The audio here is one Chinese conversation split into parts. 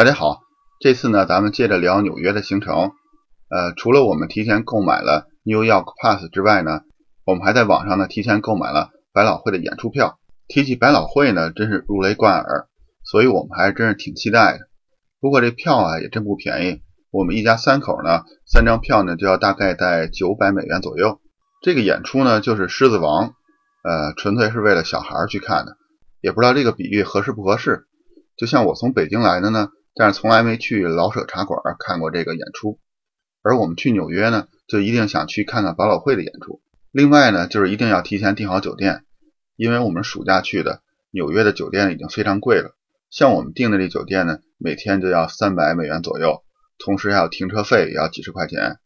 大家好，这次呢，咱们接着聊纽约的行程。呃，除了我们提前购买了 New York Pass 之外呢，我们还在网上呢提前购买了百老汇的演出票。提起百老汇呢，真是如雷贯耳，所以我们还真是挺期待的。不过这票啊也真不便宜，我们一家三口呢，三张票呢就要大概在九百美元左右。这个演出呢就是《狮子王》，呃，纯粹是为了小孩去看的，也不知道这个比喻合适不合适。就像我从北京来的呢。但是从来没去老舍茶馆看过这个演出，而我们去纽约呢，就一定想去看看百老汇的演出。另外呢，就是一定要提前订好酒店，因为我们暑假去的纽约的酒店已经非常贵了。像我们订的这酒店呢，每天就要三百美元左右，同时还有停车费也要几十块钱，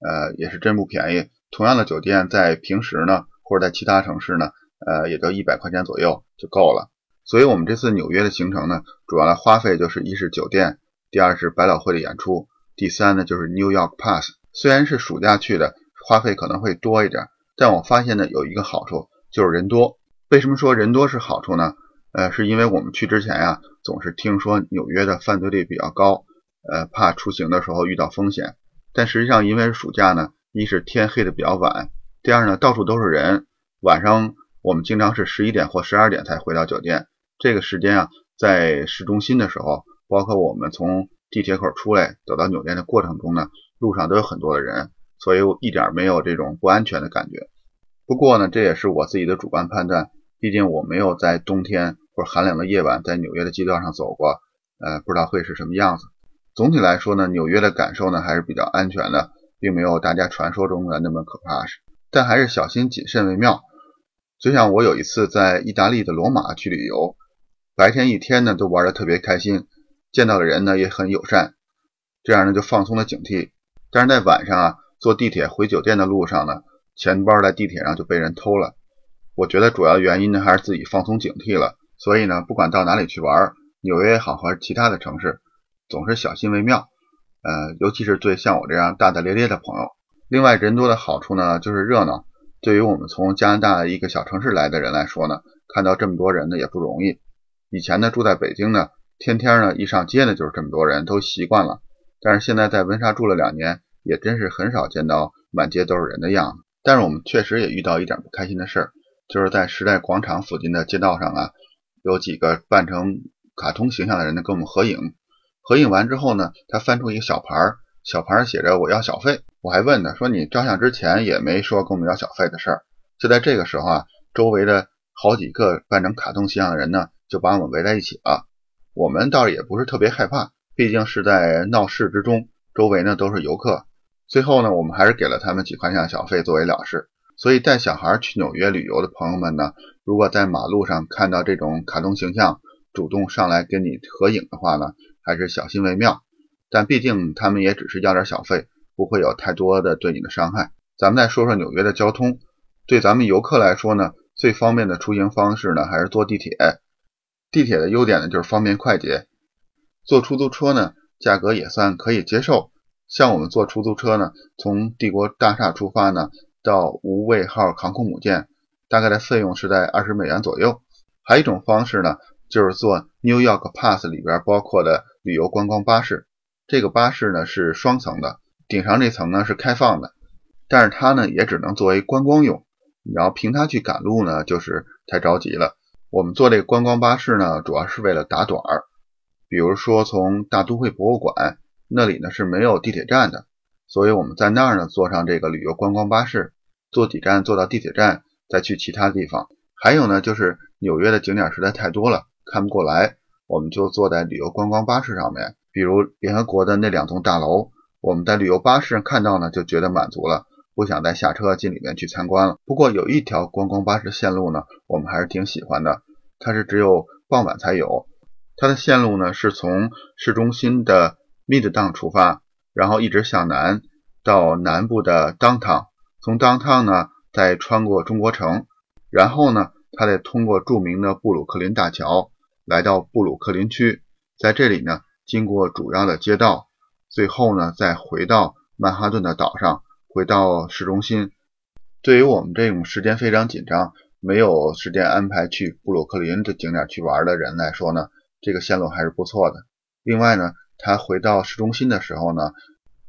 呃，也是真不便宜。同样的酒店在平时呢，或者在其他城市呢，呃，也就一百块钱左右就够了。所以，我们这次纽约的行程呢，主要的花费就是一是酒店，第二是百老汇的演出，第三呢就是 New York Pass。虽然是暑假去的，花费可能会多一点，但我发现呢有一个好处就是人多。为什么说人多是好处呢？呃，是因为我们去之前呀，总是听说纽约的犯罪率比较高，呃，怕出行的时候遇到风险。但实际上，因为是暑假呢，一是天黑的比较晚，第二呢到处都是人，晚上我们经常是十一点或十二点才回到酒店。这个时间啊，在市中心的时候，包括我们从地铁口出来走到酒店的过程中呢，路上都有很多的人，所以我一点没有这种不安全的感觉。不过呢，这也是我自己的主观判断，毕竟我没有在冬天或者寒冷的夜晚在纽约的街道上走过，呃，不知道会是什么样子。总体来说呢，纽约的感受呢还是比较安全的，并没有大家传说中的那么可怕，但还是小心谨慎为妙。就像我有一次在意大利的罗马去旅游。白天一天呢都玩的特别开心，见到的人呢也很友善，这样呢就放松了警惕。但是在晚上啊，坐地铁回酒店的路上呢，钱包在地铁上就被人偷了。我觉得主要原因呢还是自己放松警惕了。所以呢，不管到哪里去玩，纽约也好，还是其他的城市，总是小心为妙。呃，尤其是对像我这样大大咧咧的朋友。另外，人多的好处呢就是热闹。对于我们从加拿大一个小城市来的人来说呢，看到这么多人呢也不容易。以前呢住在北京呢，天天呢一上街呢就是这么多人，都习惯了。但是现在在温莎住了两年，也真是很少见到满街都是人的样子。但是我们确实也遇到一点不开心的事儿，就是在时代广场附近的街道上啊，有几个扮成卡通形象的人呢跟我们合影。合影完之后呢，他翻出一个小牌儿，小牌儿写着我要小费。我还问他说你照相之前也没说跟我们要小费的事儿。就在这个时候啊，周围的好几个扮成卡通形象的人呢。就把我们围在一起了，我们倒也不是特别害怕，毕竟是在闹市之中，周围呢都是游客。最后呢，我们还是给了他们几块钱小费作为了事。所以带小孩去纽约旅游的朋友们呢，如果在马路上看到这种卡通形象主动上来跟你合影的话呢，还是小心为妙。但毕竟他们也只是要点小费，不会有太多的对你的伤害。咱们再说说纽约的交通，对咱们游客来说呢，最方便的出行方式呢，还是坐地铁。地铁的优点呢，就是方便快捷。坐出租车呢，价格也算可以接受。像我们坐出租车呢，从帝国大厦出发呢，到无畏号航空母舰，大概的费用是在二十美元左右。还有一种方式呢，就是坐 New York Pass 里边包括的旅游观光巴士。这个巴士呢是双层的，顶上这层呢是开放的，但是它呢也只能作为观光用。你要凭它去赶路呢，就是太着急了。我们坐这个观光巴士呢，主要是为了打盹儿。比如说从大都会博物馆那里呢是没有地铁站的，所以我们在那儿呢坐上这个旅游观光巴士，坐几站坐到地铁站，再去其他地方。还有呢，就是纽约的景点实在太多了，看不过来，我们就坐在旅游观光巴士上面。比如联合国的那两栋大楼，我们在旅游巴士上看到呢，就觉得满足了。不想再下车进里面去参观了。不过有一条观光巴士线路呢，我们还是挺喜欢的。它是只有傍晚才有。它的线路呢是从市中心的 Midtown 出发，然后一直向南到南部的 Downtown，从 Downtown 呢再穿过中国城，然后呢它再通过著名的布鲁克林大桥来到布鲁克林区，在这里呢经过主要的街道，最后呢再回到曼哈顿的岛上。回到市中心，对于我们这种时间非常紧张、没有时间安排去布鲁克林的景点去玩的人来说呢，这个线路还是不错的。另外呢，他回到市中心的时候呢，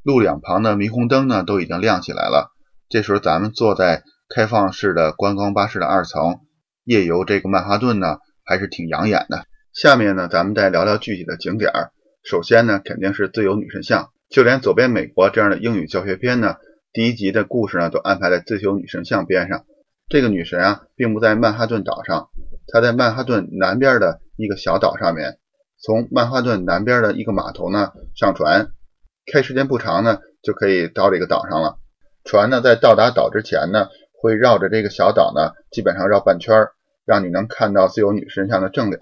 路两旁的霓虹灯呢都已经亮起来了。这时候咱们坐在开放式的观光巴士的二层，夜游这个曼哈顿呢，还是挺养眼的。下面呢，咱们再聊聊具体的景点儿。首先呢，肯定是自由女神像。就连左边美国这样的英语教学片呢，第一集的故事呢，都安排在自由女神像边上。这个女神啊，并不在曼哈顿岛上，她在曼哈顿南边的一个小岛上面。从曼哈顿南边的一个码头呢上船，开时间不长呢，就可以到这个岛上了。船呢，在到达岛之前呢，会绕着这个小岛呢，基本上绕半圈，让你能看到自由女神像的正脸。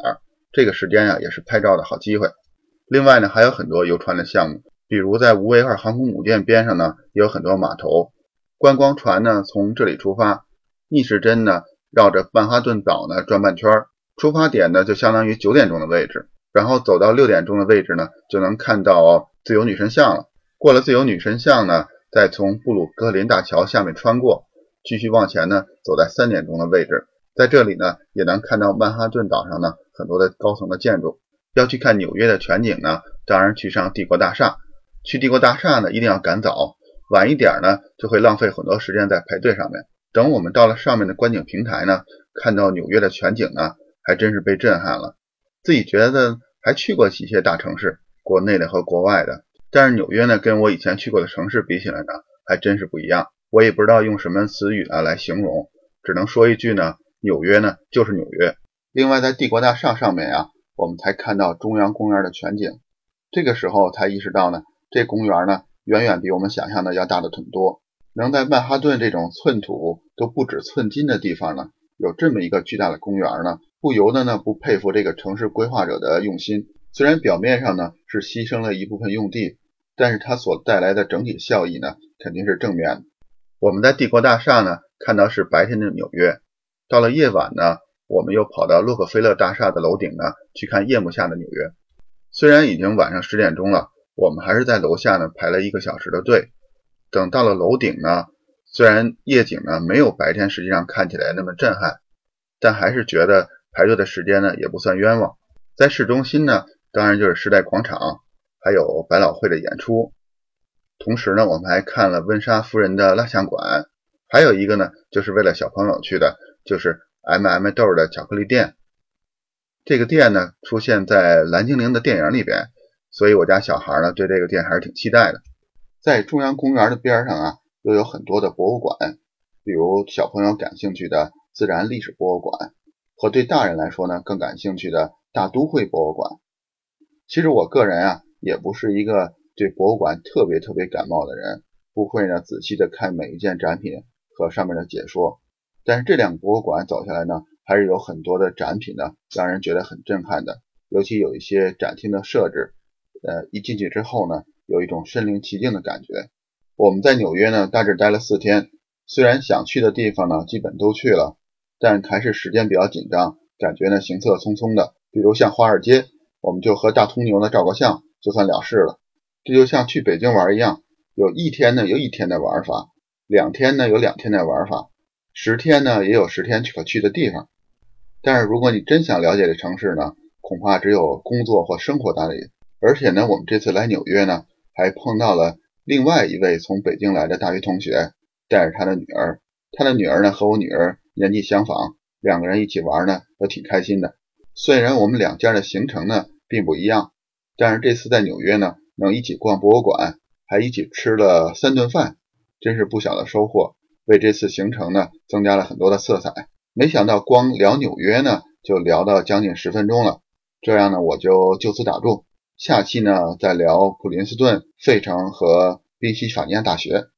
这个时间呀，也是拍照的好机会。另外呢，还有很多游船的项目，比如在无为二航空母舰边上呢，也有很多码头。观光船呢，从这里出发，逆时针呢，绕着曼哈顿岛呢转半圈。出发点呢，就相当于九点钟的位置，然后走到六点钟的位置呢，就能看到自由女神像了。过了自由女神像呢，再从布鲁克林大桥下面穿过，继续往前呢，走在三点钟的位置，在这里呢，也能看到曼哈顿岛上呢。很多的高层的建筑，要去看纽约的全景呢，当然去上帝国大厦。去帝国大厦呢，一定要赶早，晚一点呢，就会浪费很多时间在排队上面。等我们到了上面的观景平台呢，看到纽约的全景呢，还真是被震撼了。自己觉得还去过几些大城市，国内的和国外的，但是纽约呢，跟我以前去过的城市比起来呢，还真是不一样。我也不知道用什么词语啊来形容，只能说一句呢，纽约呢就是纽约。另外，在帝国大厦上面呀，我们才看到中央公园的全景。这个时候才意识到呢，这公园呢远远比我们想象的要大的很多。能在曼哈顿这种寸土都不止寸金的地方呢，有这么一个巨大的公园呢，不由得呢不佩服这个城市规划者的用心。虽然表面上呢是牺牲了一部分用地，但是它所带来的整体效益呢肯定是正面的。我们在帝国大厦呢看到是白天的纽约，到了夜晚呢。我们又跑到洛克菲勒大厦的楼顶呢，去看夜幕下的纽约。虽然已经晚上十点钟了，我们还是在楼下呢排了一个小时的队。等到了楼顶呢，虽然夜景呢没有白天实际上看起来那么震撼，但还是觉得排队的时间呢也不算冤枉。在市中心呢，当然就是时代广场，还有百老汇的演出。同时呢，我们还看了温莎夫人的蜡像馆，还有一个呢，就是为了小朋友去的，就是。M M 豆的巧克力店，这个店呢出现在蓝精灵的电影里边，所以我家小孩呢对这个店还是挺期待的。在中央公园的边上啊，又有很多的博物馆，比如小朋友感兴趣的自然历史博物馆，和对大人来说呢更感兴趣的大都会博物馆。其实我个人啊也不是一个对博物馆特别特别感冒的人，不会呢仔细的看每一件展品和上面的解说。但是这两个博物馆走下来呢，还是有很多的展品呢，让人觉得很震撼的。尤其有一些展厅的设置，呃，一进去之后呢，有一种身临其境的感觉。我们在纽约呢，大致待了四天，虽然想去的地方呢，基本都去了，但还是时间比较紧张，感觉呢行色匆匆的。比如像华尔街，我们就和大通牛呢照个相，就算了事了。这就像去北京玩一样，有一天呢有一天的玩法，两天呢有两天的玩法。十天呢，也有十天可去的地方，但是如果你真想了解这城市呢，恐怕只有工作或生活那里。而且呢，我们这次来纽约呢，还碰到了另外一位从北京来的大学同学，带着他的女儿。他的女儿呢和我女儿年纪相仿，两个人一起玩呢，都挺开心的。虽然我们两家的行程呢并不一样，但是这次在纽约呢，能一起逛博物馆，还一起吃了三顿饭，真是不小的收获。为这次行程呢增加了很多的色彩。没想到光聊纽约呢就聊到将近十分钟了，这样呢我就就此打住。下期呢再聊普林斯顿、费城和宾夕法尼亚大学。